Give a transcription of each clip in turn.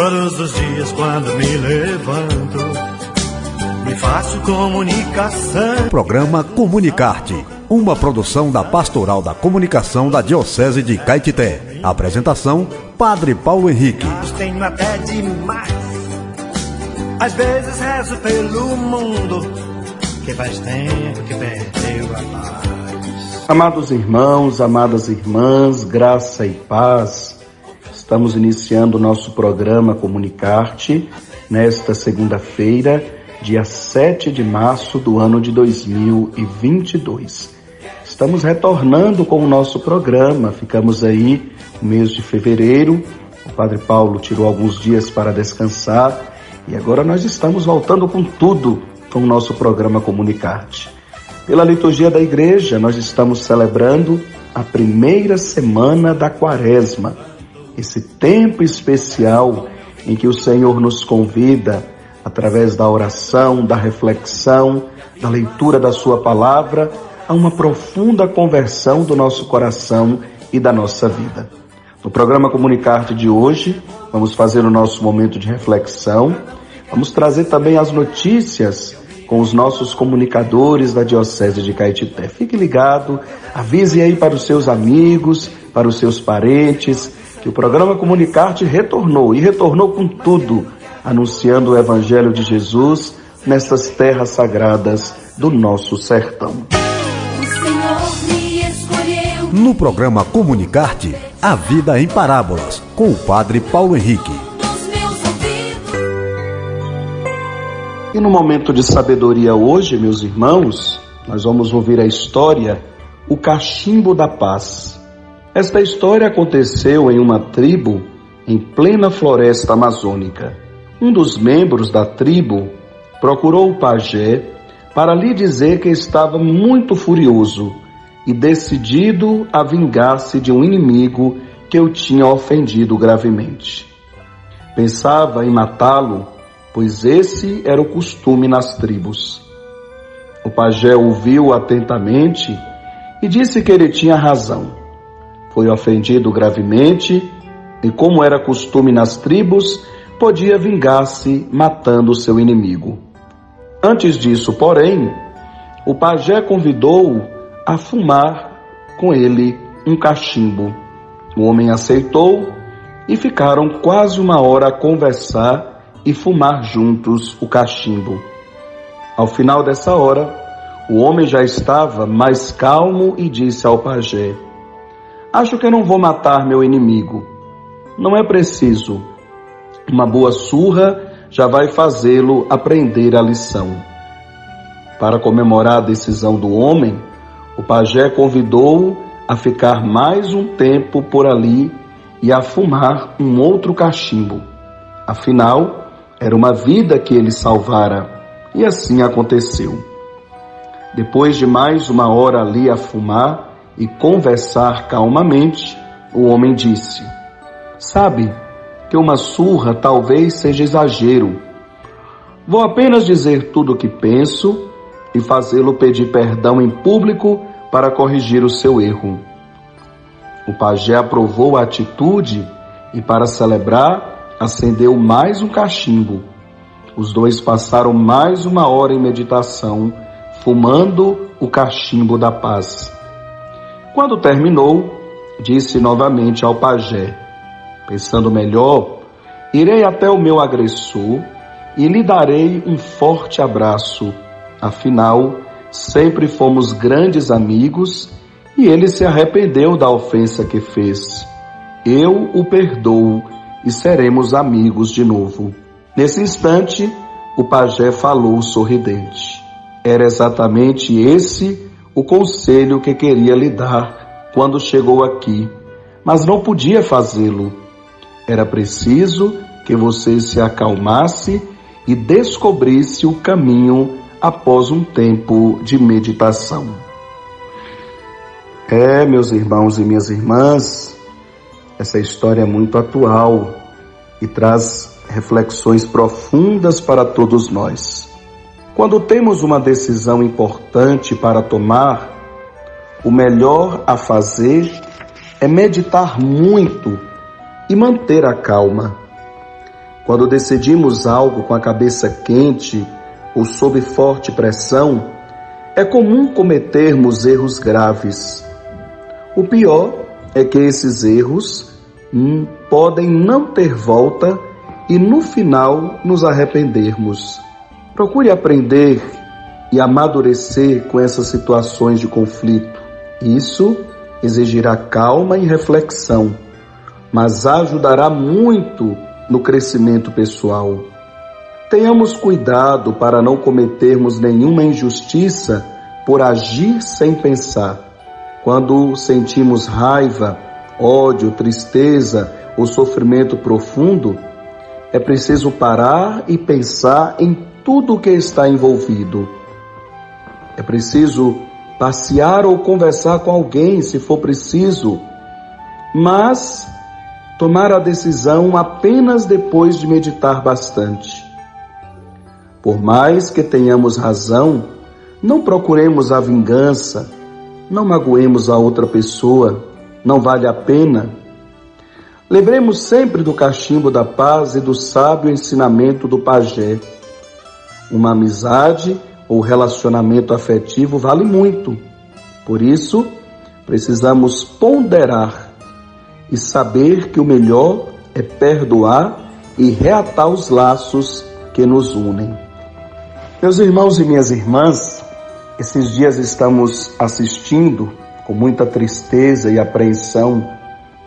Todos os dias quando me levanto, me faço comunicação. Programa Comunicarte, uma produção da Pastoral da Comunicação da Diocese de Caetité. Apresentação: Padre Paulo Henrique. Tenho até demais. Às vezes rezo pelo mundo, que faz tempo que perdeu a paz. Amados irmãos, amadas irmãs, graça e paz. Estamos iniciando o nosso programa Comunicarte nesta segunda-feira, dia 7 de março do ano de 2022. Estamos retornando com o nosso programa, ficamos aí no mês de fevereiro. O Padre Paulo tirou alguns dias para descansar e agora nós estamos voltando com tudo com o nosso programa Comunicarte. Pela liturgia da igreja, nós estamos celebrando a primeira semana da quaresma esse tempo especial em que o Senhor nos convida, através da oração, da reflexão, da leitura da Sua palavra, a uma profunda conversão do nosso coração e da nossa vida. No programa Comunicarte de hoje, vamos fazer o nosso momento de reflexão, vamos trazer também as notícias com os nossos comunicadores da Diocese de Caetité. Fique ligado, avise aí para os seus amigos, para os seus parentes, que o programa Comunicarte retornou e retornou com tudo, anunciando o Evangelho de Jesus nestas terras sagradas do nosso sertão. No programa Comunicarte, a vida em parábolas, com o Padre Paulo Henrique. E no momento de sabedoria hoje, meus irmãos, nós vamos ouvir a história O Cachimbo da Paz esta história aconteceu em uma tribo em plena floresta amazônica. Um dos membros da tribo procurou o pajé para lhe dizer que estava muito furioso e decidido a vingar-se de um inimigo que o tinha ofendido gravemente. Pensava em matá-lo, pois esse era o costume nas tribos. O pajé ouviu atentamente e disse que ele tinha razão foi ofendido gravemente e, como era costume nas tribos, podia vingar-se matando seu inimigo. Antes disso, porém, o pajé convidou-o a fumar com ele um cachimbo. O homem aceitou e ficaram quase uma hora a conversar e fumar juntos o cachimbo. Ao final dessa hora, o homem já estava mais calmo e disse ao pajé: Acho que eu não vou matar meu inimigo. Não é preciso. Uma boa surra já vai fazê-lo aprender a lição. Para comemorar a decisão do homem, o pajé convidou-o a ficar mais um tempo por ali e a fumar um outro cachimbo. Afinal, era uma vida que ele salvara, e assim aconteceu. Depois de mais uma hora ali a fumar, e conversar calmamente, o homem disse: Sabe que uma surra talvez seja exagero. Vou apenas dizer tudo o que penso e fazê-lo pedir perdão em público para corrigir o seu erro. O pajé aprovou a atitude e, para celebrar, acendeu mais um cachimbo. Os dois passaram mais uma hora em meditação, fumando o cachimbo da paz. Quando terminou, disse novamente ao pajé: Pensando melhor, irei até o meu agressor e lhe darei um forte abraço. Afinal, sempre fomos grandes amigos e ele se arrependeu da ofensa que fez. Eu o perdoo e seremos amigos de novo. Nesse instante, o pajé falou sorridente. Era exatamente esse o conselho que queria lhe dar quando chegou aqui, mas não podia fazê-lo. Era preciso que você se acalmasse e descobrisse o caminho após um tempo de meditação. É, meus irmãos e minhas irmãs, essa história é muito atual e traz reflexões profundas para todos nós. Quando temos uma decisão importante para tomar, o melhor a fazer é meditar muito e manter a calma. Quando decidimos algo com a cabeça quente ou sob forte pressão, é comum cometermos erros graves. O pior é que esses erros hum, podem não ter volta e no final nos arrependermos. Procure aprender e amadurecer com essas situações de conflito. Isso exigirá calma e reflexão, mas ajudará muito no crescimento pessoal. Tenhamos cuidado para não cometermos nenhuma injustiça por agir sem pensar. Quando sentimos raiva, ódio, tristeza ou sofrimento profundo, é preciso parar e pensar em tudo o que está envolvido. É preciso passear ou conversar com alguém, se for preciso, mas tomar a decisão apenas depois de meditar bastante. Por mais que tenhamos razão, não procuremos a vingança, não magoemos a outra pessoa, não vale a pena. Lembremos sempre do cachimbo da paz e do sábio ensinamento do pajé. Uma amizade ou relacionamento afetivo vale muito. Por isso, precisamos ponderar e saber que o melhor é perdoar e reatar os laços que nos unem. Meus irmãos e minhas irmãs, esses dias estamos assistindo com muita tristeza e apreensão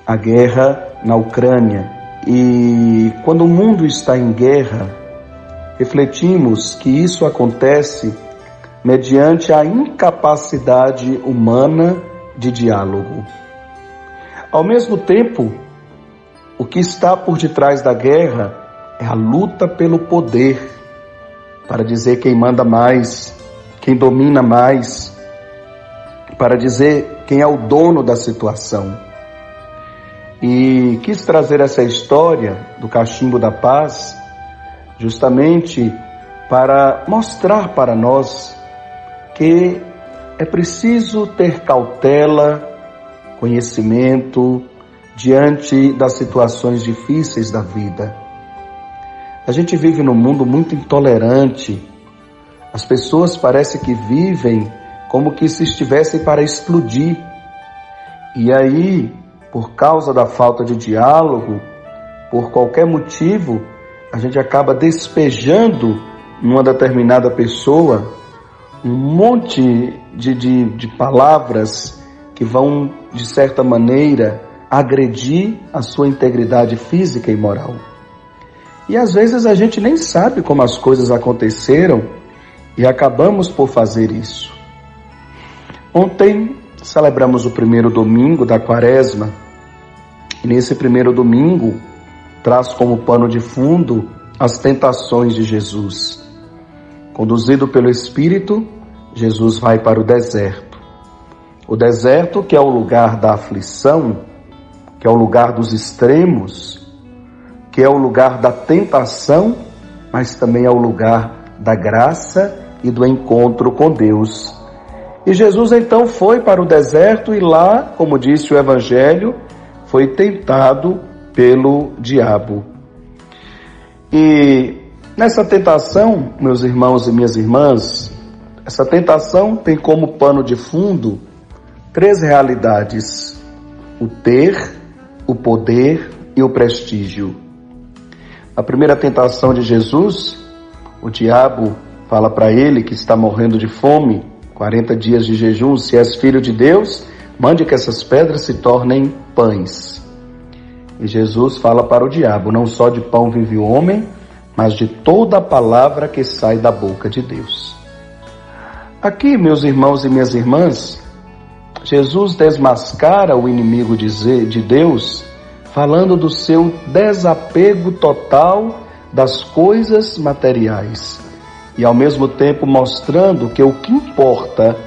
a guerra na Ucrânia. E quando o mundo está em guerra, refletimos que isso acontece mediante a incapacidade humana de diálogo. Ao mesmo tempo, o que está por detrás da guerra é a luta pelo poder para dizer quem manda mais, quem domina mais, para dizer quem é o dono da situação. E quis trazer essa história do cachimbo da paz, justamente para mostrar para nós que é preciso ter cautela, conhecimento diante das situações difíceis da vida. A gente vive num mundo muito intolerante. As pessoas parecem que vivem como que se estivessem para explodir. E aí, por causa da falta de diálogo, por qualquer motivo, a gente acaba despejando numa determinada pessoa um monte de, de, de palavras que vão, de certa maneira, agredir a sua integridade física e moral. E às vezes a gente nem sabe como as coisas aconteceram e acabamos por fazer isso. Ontem celebramos o primeiro domingo da quaresma e nesse primeiro domingo traz como pano de fundo as tentações de Jesus. Conduzido pelo Espírito, Jesus vai para o deserto. O deserto, que é o lugar da aflição, que é o lugar dos extremos, que é o lugar da tentação, mas também é o lugar da graça e do encontro com Deus. E Jesus então foi para o deserto e lá, como disse o Evangelho, foi tentado pelo diabo. E nessa tentação, meus irmãos e minhas irmãs, essa tentação tem como pano de fundo três realidades: o ter, o poder e o prestígio. A primeira tentação de Jesus, o diabo fala para ele que está morrendo de fome, 40 dias de jejum, se és filho de Deus, mande que essas pedras se tornem pães. E Jesus fala para o diabo: não só de pão vive o homem, mas de toda a palavra que sai da boca de Deus. Aqui, meus irmãos e minhas irmãs, Jesus desmascara o inimigo de Deus falando do seu desapego total das coisas materiais e ao mesmo tempo mostrando que o que importa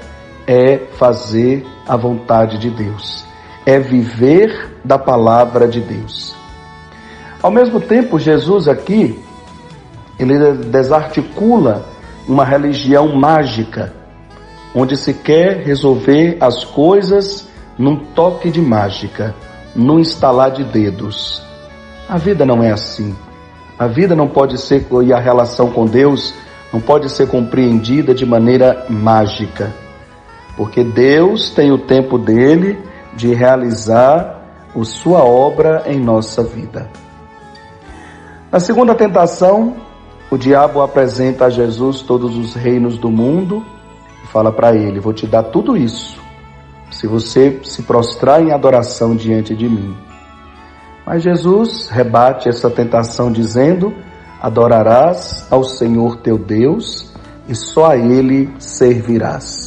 é fazer a vontade de Deus, é viver da palavra de Deus. Ao mesmo tempo, Jesus aqui ele desarticula uma religião mágica, onde se quer resolver as coisas num toque de mágica no instalar de dedos. A vida não é assim. A vida não pode ser, e a relação com Deus não pode ser compreendida de maneira mágica, porque Deus tem o tempo dele de realizar a sua obra em nossa vida. Na segunda tentação, o diabo apresenta a Jesus todos os reinos do mundo e fala para ele: Vou te dar tudo isso se você se prostrar em adoração diante de mim. Mas Jesus rebate essa tentação dizendo: Adorarás ao Senhor teu Deus e só a Ele servirás.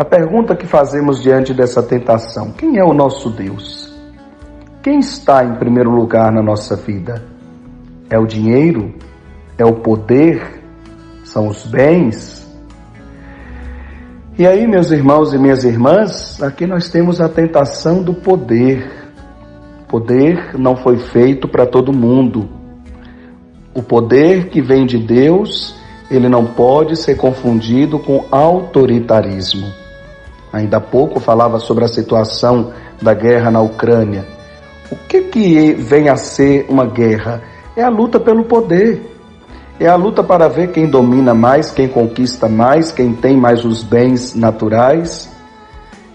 A pergunta que fazemos diante dessa tentação: quem é o nosso Deus? Quem está em primeiro lugar na nossa vida? É o dinheiro? É o poder? São os bens? E aí, meus irmãos e minhas irmãs, aqui nós temos a tentação do poder. Poder não foi feito para todo mundo. O poder que vem de Deus, ele não pode ser confundido com autoritarismo. Ainda há pouco falava sobre a situação da guerra na Ucrânia. O que que vem a ser uma guerra? É a luta pelo poder. É a luta para ver quem domina mais, quem conquista mais, quem tem mais os bens naturais.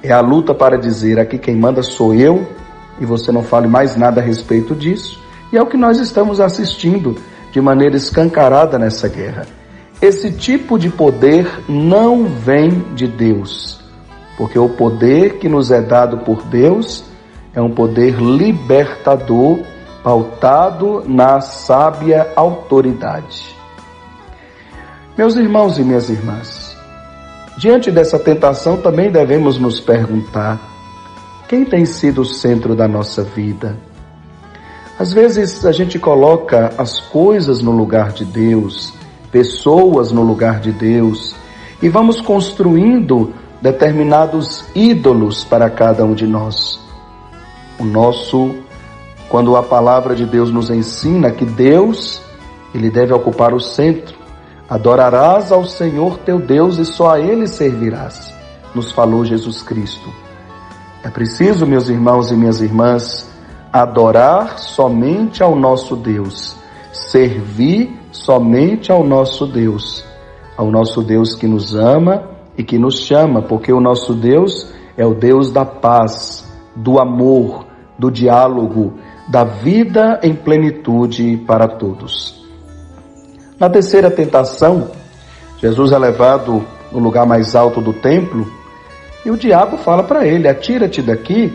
É a luta para dizer aqui quem manda sou eu e você não fale mais nada a respeito disso. E é o que nós estamos assistindo de maneira escancarada nessa guerra. Esse tipo de poder não vem de Deus, porque o poder que nos é dado por Deus é um poder libertador pautado na sábia autoridade. Meus irmãos e minhas irmãs, diante dessa tentação também devemos nos perguntar: quem tem sido o centro da nossa vida? Às vezes a gente coloca as coisas no lugar de Deus, pessoas no lugar de Deus, e vamos construindo determinados ídolos para cada um de nós. O nosso quando a palavra de Deus nos ensina que Deus, ele deve ocupar o centro. Adorarás ao Senhor teu Deus e só a ele servirás, nos falou Jesus Cristo. É preciso, meus irmãos e minhas irmãs, adorar somente ao nosso Deus, servir somente ao nosso Deus, ao nosso Deus que nos ama e que nos chama, porque o nosso Deus é o Deus da paz, do amor, do diálogo, da vida em plenitude para todos. Na terceira tentação, Jesus é levado no lugar mais alto do templo e o diabo fala para ele: Atira-te daqui.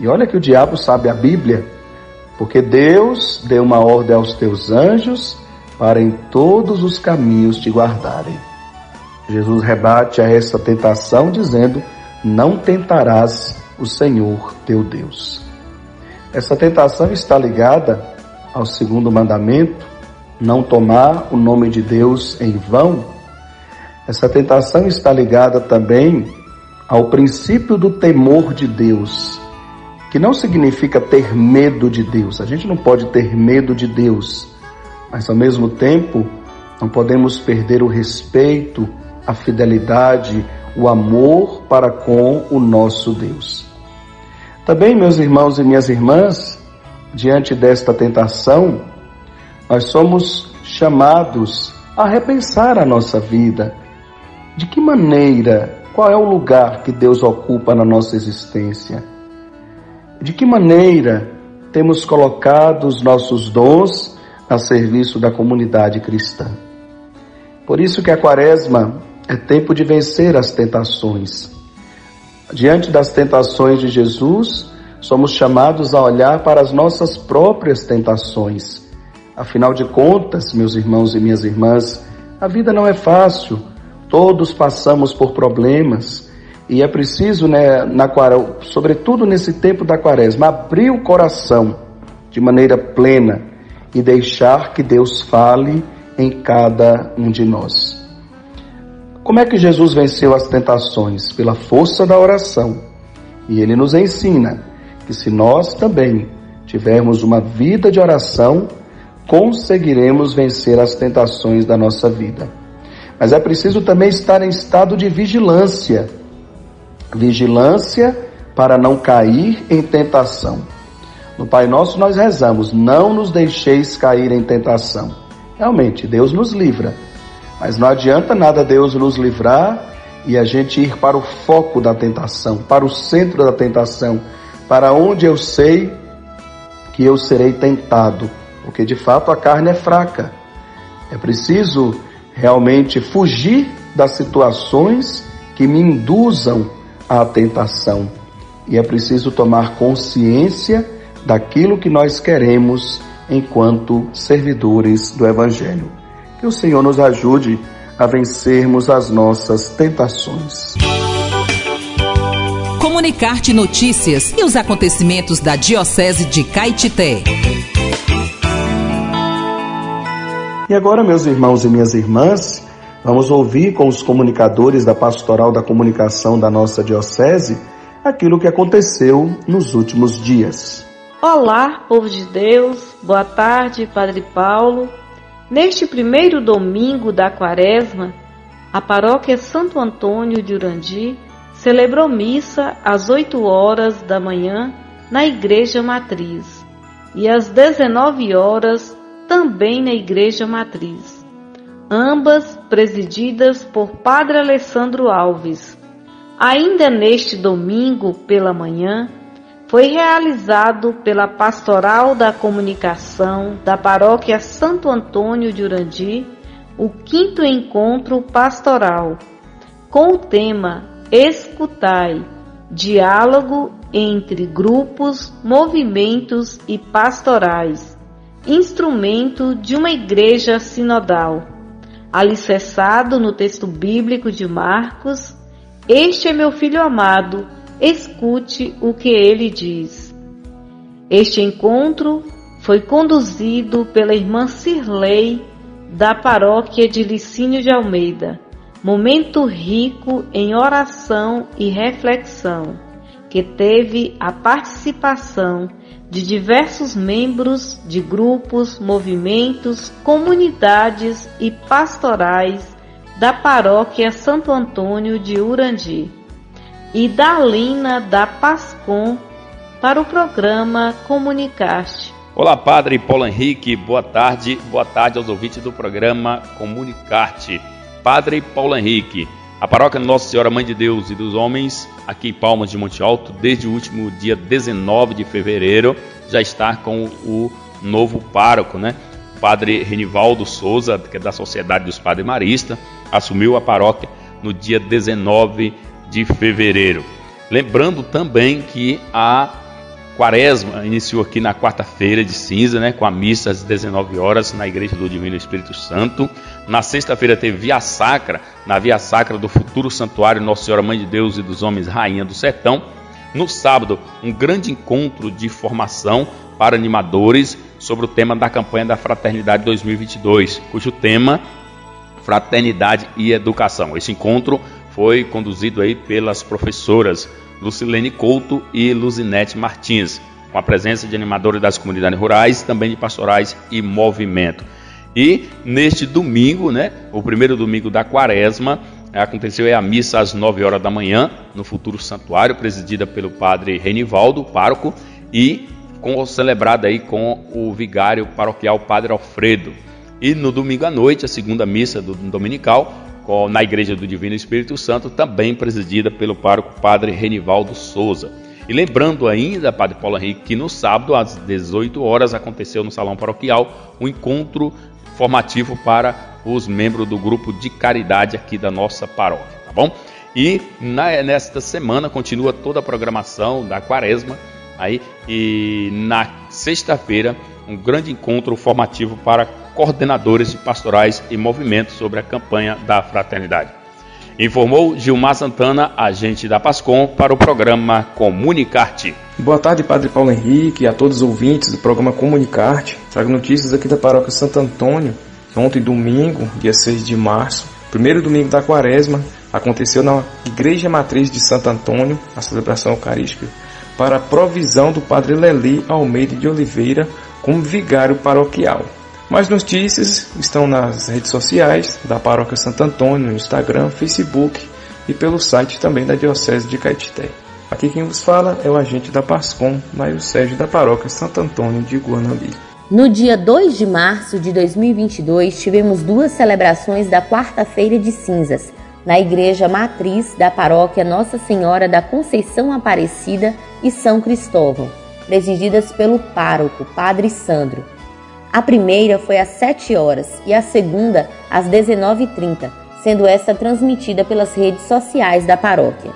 E olha que o diabo sabe a Bíblia, porque Deus deu uma ordem aos teus anjos para em todos os caminhos te guardarem. Jesus rebate a essa tentação dizendo: Não tentarás o Senhor teu Deus. Essa tentação está ligada ao segundo mandamento, não tomar o nome de Deus em vão. Essa tentação está ligada também ao princípio do temor de Deus, que não significa ter medo de Deus. A gente não pode ter medo de Deus, mas ao mesmo tempo não podemos perder o respeito, a fidelidade, o amor para com o nosso Deus. Também, meus irmãos e minhas irmãs, diante desta tentação, nós somos chamados a repensar a nossa vida. De que maneira, qual é o lugar que Deus ocupa na nossa existência? De que maneira temos colocado os nossos dons a serviço da comunidade cristã? Por isso que a quaresma é tempo de vencer as tentações Diante das tentações de Jesus, somos chamados a olhar para as nossas próprias tentações. Afinal de contas, meus irmãos e minhas irmãs, a vida não é fácil. Todos passamos por problemas e é preciso, né, na, sobretudo nesse tempo da quaresma, abrir o coração de maneira plena e deixar que Deus fale em cada um de nós. Como é que Jesus venceu as tentações? Pela força da oração. E ele nos ensina que se nós também tivermos uma vida de oração, conseguiremos vencer as tentações da nossa vida. Mas é preciso também estar em estado de vigilância. Vigilância para não cair em tentação. No Pai Nosso nós rezamos: Não nos deixeis cair em tentação. Realmente, Deus nos livra. Mas não adianta nada Deus nos livrar e a gente ir para o foco da tentação, para o centro da tentação, para onde eu sei que eu serei tentado, porque de fato a carne é fraca. É preciso realmente fugir das situações que me induzam à tentação. E é preciso tomar consciência daquilo que nós queremos enquanto servidores do Evangelho. Que o Senhor nos ajude a vencermos as nossas tentações. Comunicar-te notícias e os acontecimentos da Diocese de Caetité. E agora, meus irmãos e minhas irmãs, vamos ouvir com os comunicadores da Pastoral da Comunicação da nossa Diocese aquilo que aconteceu nos últimos dias. Olá, povo de Deus, boa tarde, Padre Paulo. Neste primeiro domingo da quaresma, a paróquia Santo Antônio de Urandi celebrou missa às 8 horas da manhã na Igreja Matriz e às 19 horas também na Igreja Matriz, ambas presididas por Padre Alessandro Alves. Ainda neste domingo pela manhã, foi realizado pela Pastoral da Comunicação da Paróquia Santo Antônio de Urandi o quinto encontro pastoral, com o tema Escutai diálogo entre grupos, movimentos e pastorais, instrumento de uma igreja sinodal. Alicerçado no texto bíblico de Marcos, Este é meu filho amado escute o que ele diz. Este encontro foi conduzido pela irmã Cirlei da paróquia de Licínio de Almeida, momento rico em oração e reflexão, que teve a participação de diversos membros de grupos, movimentos, comunidades e pastorais da paróquia Santo Antônio de Urandi e Dalina da Pascom para o programa Comunicarte. Olá, Padre Paulo Henrique, boa tarde. Boa tarde aos ouvintes do programa Comunicarte. Padre Paulo Henrique, a paróquia Nossa Senhora Mãe de Deus e dos Homens, aqui em Palmas de Monte Alto, desde o último dia 19 de fevereiro, já está com o novo pároco, né? Padre Renivaldo Souza, que é da Sociedade dos Padres Maristas, assumiu a paróquia no dia 19 de fevereiro. Lembrando também que a quaresma iniciou aqui na quarta-feira de cinza, né, com a missa às 19 horas na Igreja do Divino Espírito Santo. Na sexta-feira teve Via Sacra, na Via Sacra do futuro santuário Nossa Senhora Mãe de Deus e dos Homens Rainha do Sertão. No sábado, um grande encontro de formação para animadores sobre o tema da campanha da Fraternidade 2022, cujo tema Fraternidade e Educação. Esse encontro foi conduzido aí pelas professoras Lucilene Couto e Luzinete Martins, com a presença de animadores das comunidades rurais, também de pastorais e movimento. E neste domingo, né, o primeiro domingo da quaresma, aconteceu a missa às 9 horas da manhã, no futuro santuário, presidida pelo padre Renivaldo, pároco, e com, celebrada aí com o vigário paroquial Padre Alfredo. E no domingo à noite, a segunda missa do dominical, na Igreja do Divino Espírito Santo, também presidida pelo pároco Padre Renivaldo Souza. E lembrando ainda, Padre Paulo Henrique, que no sábado, às 18 horas, aconteceu no Salão Paroquial um encontro formativo para os membros do grupo de caridade aqui da nossa paróquia, tá bom? E na, nesta semana continua toda a programação da quaresma, aí, e na sexta-feira, um grande encontro formativo para coordenadores pastorais e movimentos sobre a campanha da fraternidade. Informou Gilmar Santana, agente da Pascom, para o programa Comunicarte. Boa tarde, Padre Paulo Henrique, e a todos os ouvintes do programa Comunicarte. Trago notícias aqui da paróquia Santo Antônio. Ontem, domingo, dia 6 de março, primeiro domingo da quaresma, aconteceu na Igreja Matriz de Santo Antônio, a celebração eucarística, para a provisão do Padre Leli Almeida de Oliveira como vigário paroquial. Mais notícias estão nas redes sociais da Paróquia Santo Antônio, no Instagram, Facebook e pelo site também da Diocese de Caetité. Aqui quem vos fala é o agente da PASCOM, Mário Sérgio da Paróquia Santo Antônio de Guanambi. No dia 2 de março de 2022, tivemos duas celebrações da Quarta-feira de Cinzas, na Igreja Matriz da Paróquia Nossa Senhora da Conceição Aparecida e São Cristóvão, presididas pelo pároco, Padre Sandro. A primeira foi às 7 horas e a segunda às 19h30, sendo esta transmitida pelas redes sociais da paróquia.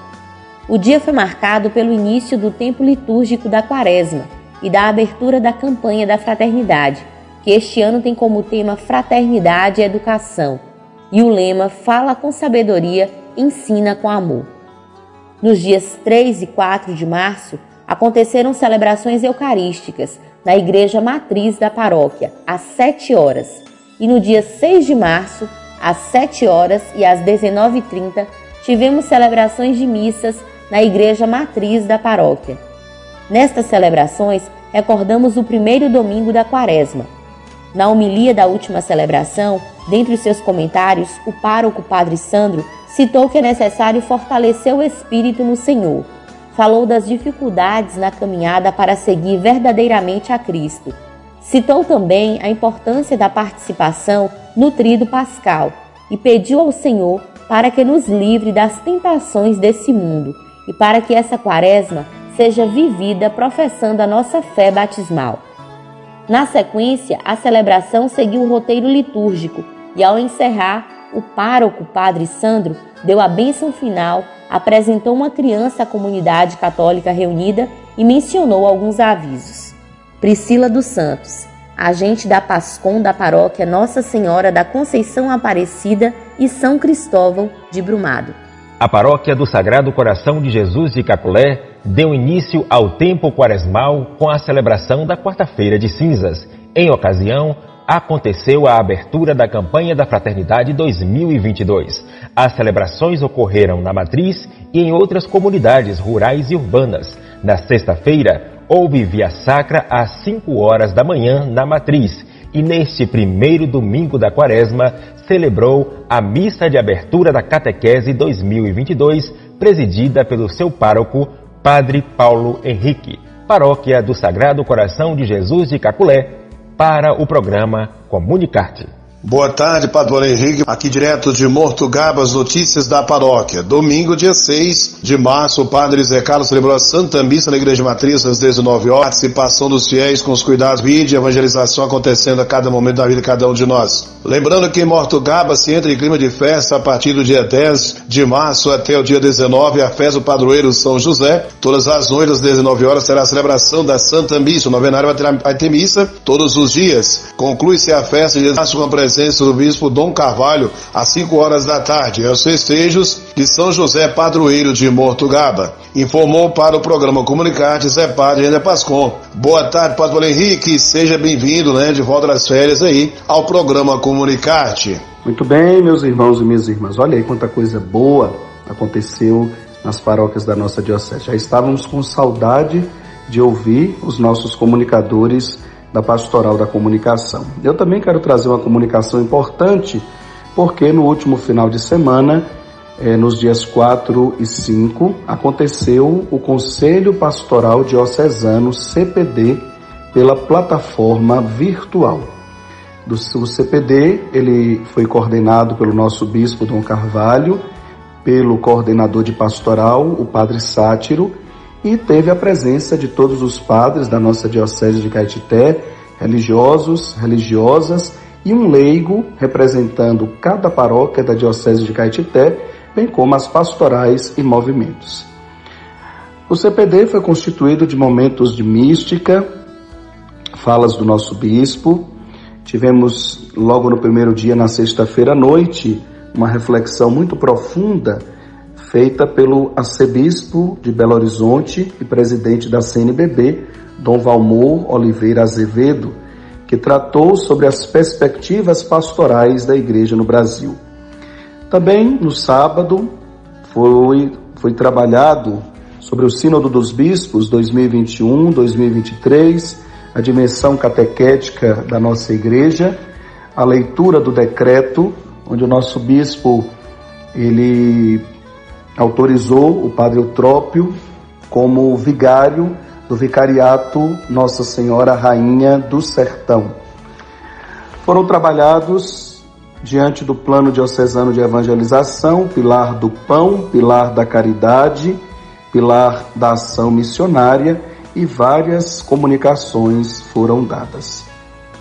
O dia foi marcado pelo início do tempo litúrgico da Quaresma e da abertura da campanha da Fraternidade, que este ano tem como tema Fraternidade e Educação, e o lema Fala com Sabedoria, Ensina com Amor. Nos dias 3 e 4 de março, aconteceram celebrações eucarísticas na Igreja Matriz da Paróquia, às 7 horas, e no dia 6 de março, às 7 horas e às 19h30, tivemos celebrações de missas na Igreja Matriz da Paróquia. Nestas celebrações, recordamos o primeiro domingo da Quaresma. Na homilia da última celebração, dentre os seus comentários, o pároco Padre Sandro citou que é necessário fortalecer o espírito no Senhor. Falou das dificuldades na caminhada para seguir verdadeiramente a Cristo Citou também a importância da participação no trido pascal e pediu ao Senhor para que nos livre das tentações desse mundo e para que essa quaresma seja vivida professando a nossa fé batismal. Na sequência, a celebração seguiu o roteiro litúrgico e, ao encerrar, o pároco Padre Sandro deu a bênção final, apresentou uma criança à comunidade católica reunida e mencionou alguns avisos. Priscila dos Santos, agente da PASCOM da paróquia Nossa Senhora da Conceição Aparecida e São Cristóvão de Brumado. A paróquia do Sagrado Coração de Jesus de Caculé deu início ao tempo quaresmal com a celebração da Quarta-feira de Cinzas. Em ocasião, aconteceu a abertura da campanha da Fraternidade 2022. As celebrações ocorreram na Matriz e em outras comunidades rurais e urbanas. Na sexta-feira, houve via sacra às 5 horas da manhã na Matriz e neste primeiro domingo da quaresma celebrou a missa de abertura da Catequese 2022, presidida pelo seu pároco, Padre Paulo Henrique, paróquia do Sagrado Coração de Jesus de Caculé, para o programa Comunicarte. Boa tarde, Padre Henrique. Aqui direto de Mortugaba, notícias da paróquia. Domingo, dia 6 de março, o Padre Zé Carlos celebrou a Santa Missa na Igreja Matriz às 19 horas. Participação dos fiéis com os cuidados e evangelização acontecendo a cada momento da vida de cada um de nós. Lembrando que em Mortugaba se entra em clima de festa a partir do dia 10 de março até o dia 19, a festa do padroeiro São José. Todas as noites às 19 horas será a celebração da Santa Missa. O novenário vai ter, vai ter missa todos os dias. Conclui-se a festa de março com a presença presença do bispo Dom Carvalho às 5 horas da tarde, aos festejos de São José Padroeiro de Mortugaba. Informou para o programa Comunicarte Zé Padre Ana Pascom. Boa tarde, Padre Henrique, seja bem-vindo, né, de volta das férias aí, ao programa Comunicarte. Muito bem, meus irmãos e minhas irmãs, olha aí quanta coisa boa aconteceu nas paróquias da nossa diocese. Já estávamos com saudade de ouvir os nossos comunicadores da Pastoral da Comunicação. Eu também quero trazer uma comunicação importante, porque no último final de semana, eh, nos dias 4 e 5, aconteceu o Conselho Pastoral Diocesano CPD pela plataforma virtual. Do o CPD, ele foi coordenado pelo nosso bispo Dom Carvalho, pelo coordenador de pastoral, o padre Sátiro, e teve a presença de todos os padres da nossa Diocese de Caetité, religiosos, religiosas e um leigo representando cada paróquia da Diocese de Caetité, bem como as pastorais e movimentos. O CPD foi constituído de momentos de mística, falas do nosso bispo. Tivemos logo no primeiro dia, na sexta-feira à noite, uma reflexão muito profunda feita pelo arcebispo de Belo Horizonte e presidente da CNBB, Dom Valmor Oliveira Azevedo, que tratou sobre as perspectivas pastorais da igreja no Brasil. Também no sábado foi, foi trabalhado sobre o Sínodo dos Bispos 2021-2023, a dimensão catequética da nossa igreja, a leitura do decreto, onde o nosso bispo ele autorizou o padre Eutrópio como vigário do Vicariato Nossa Senhora Rainha do Sertão. Foram trabalhados diante do plano diocesano de evangelização, pilar do pão, pilar da caridade, pilar da ação missionária e várias comunicações foram dadas.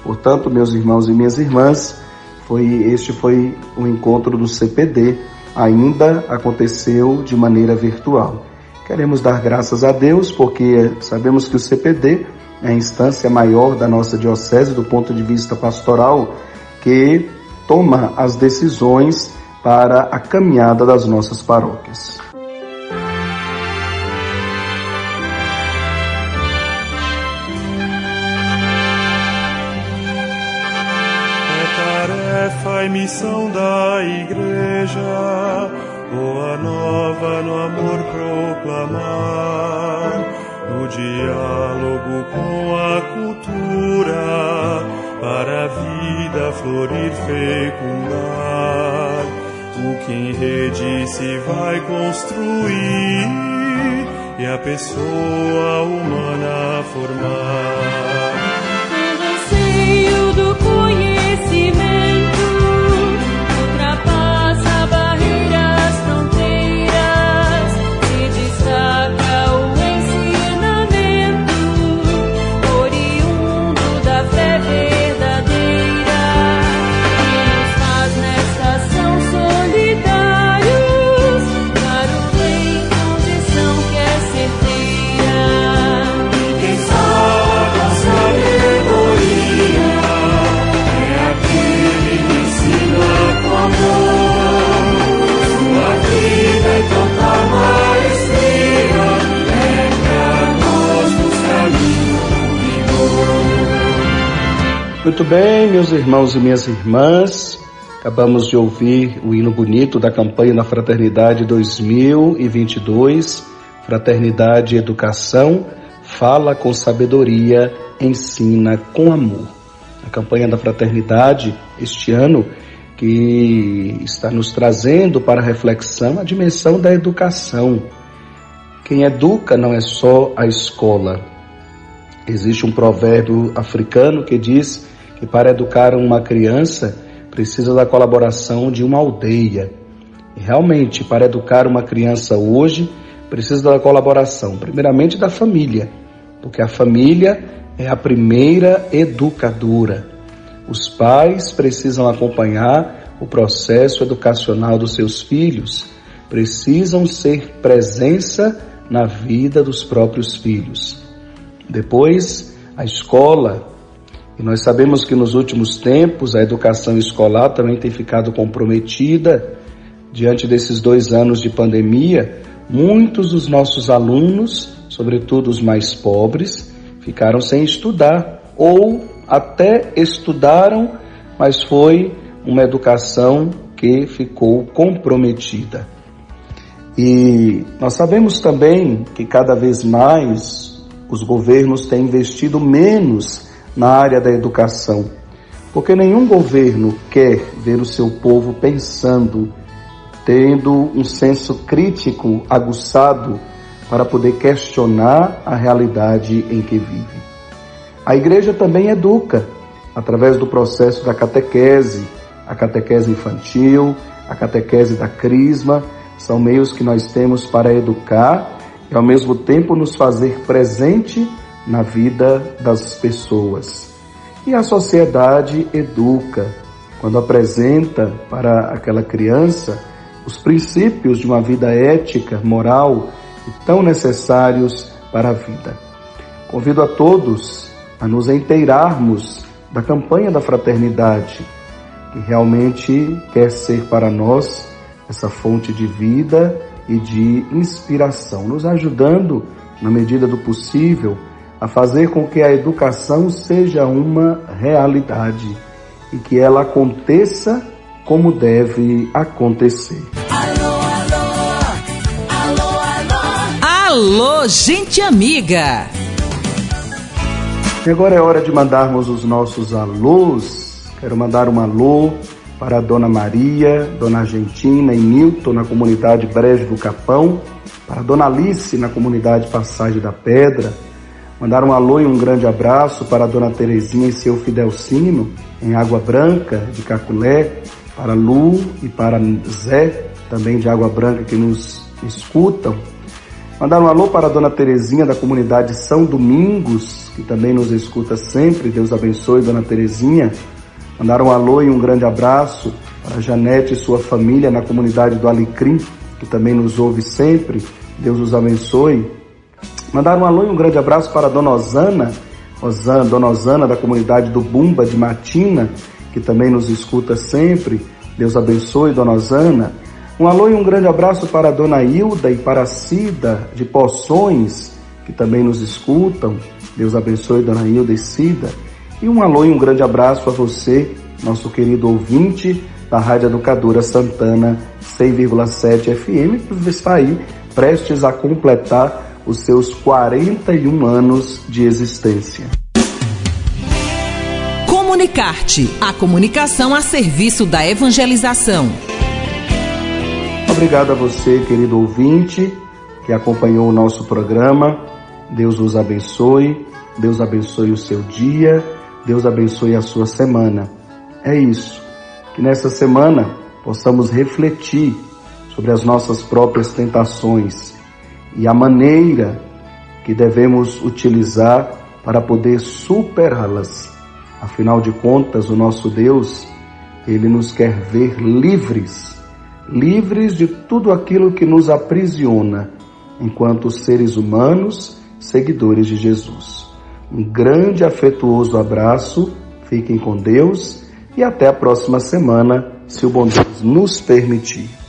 Portanto, meus irmãos e minhas irmãs, foi este foi o encontro do CPD, ainda aconteceu de maneira virtual. Queremos dar graças a Deus porque sabemos que o CPD é a instância maior da nossa diocese do ponto de vista pastoral que toma as decisões para a caminhada das nossas paróquias. Missão da igreja Boa nova no amor proclamar, no diálogo com a cultura, para a vida florir fecundar. O que em rede se vai construir e a pessoa humana formar. Muito bem, meus irmãos e minhas irmãs, acabamos de ouvir o hino bonito da campanha da Fraternidade 2022, Fraternidade e Educação, fala com sabedoria, ensina com amor. A campanha da Fraternidade este ano que está nos trazendo para reflexão a dimensão da educação. Quem educa não é só a escola. Existe um provérbio africano que diz que para educar uma criança precisa da colaboração de uma aldeia. E realmente, para educar uma criança hoje, precisa da colaboração, primeiramente da família, porque a família é a primeira educadora. Os pais precisam acompanhar o processo educacional dos seus filhos, precisam ser presença na vida dos próprios filhos. Depois, a escola, e nós sabemos que nos últimos tempos a educação escolar também tem ficado comprometida. Diante desses dois anos de pandemia, muitos dos nossos alunos, sobretudo os mais pobres, ficaram sem estudar ou até estudaram, mas foi uma educação que ficou comprometida. E nós sabemos também que cada vez mais os governos têm investido menos na área da educação, porque nenhum governo quer ver o seu povo pensando, tendo um senso crítico aguçado para poder questionar a realidade em que vive. A igreja também educa através do processo da catequese, a catequese infantil, a catequese da crisma, são meios que nós temos para educar e ao mesmo tempo nos fazer presente na vida das pessoas. E a sociedade educa quando apresenta para aquela criança os princípios de uma vida ética, moral e tão necessários para a vida. Convido a todos a nos inteirarmos da campanha da fraternidade, que realmente quer ser para nós essa fonte de vida e de inspiração, nos ajudando, na medida do possível, a fazer com que a educação seja uma realidade e que ela aconteça como deve acontecer. Alô, alô, alô, alô, alô, gente amiga! E agora é hora de mandarmos os nossos alôs. Quero mandar um alô para a Dona Maria, Dona Argentina e Nilton na comunidade Brejo do Capão, para a Dona Alice na comunidade Passagem da Pedra. Mandar um alô e um grande abraço para a Dona Terezinha e seu Fidelcino, em Água Branca, de Caculé, para Lu e para Zé, também de Água Branca, que nos escutam. Mandar um alô para a Dona Terezinha da comunidade São Domingos, que também nos escuta sempre. Deus abençoe, Dona Terezinha. Mandar um alô e um grande abraço para a Janete e sua família na comunidade do Alecrim, que também nos ouve sempre. Deus os abençoe. Mandar um alô e um grande abraço para a Dona Osana, Osana, Dona Osana da comunidade do Bumba de Matina, que também nos escuta sempre. Deus abençoe, Dona Osana. Um alô e um grande abraço para a Dona Hilda e para a Cida de Poções, que também nos escutam. Deus abençoe, Dona Hilda e Cida. E um alô e um grande abraço a você, nosso querido ouvinte da Rádio Educadora Santana 100,7 FM, que está aí prestes a completar os seus 41 anos de existência. Comunicarte, a comunicação a serviço da evangelização. Obrigado a você, querido ouvinte, que acompanhou o nosso programa. Deus os abençoe, Deus abençoe o seu dia Deus abençoe a sua semana. É isso. Que nessa semana possamos refletir sobre as nossas próprias tentações e a maneira que devemos utilizar para poder superá-las. Afinal de contas, o nosso Deus, ele nos quer ver livres, livres de tudo aquilo que nos aprisiona, enquanto seres humanos, seguidores de Jesus. Um grande afetuoso abraço, fiquem com Deus e até a próxima semana, se o bom Deus nos permitir.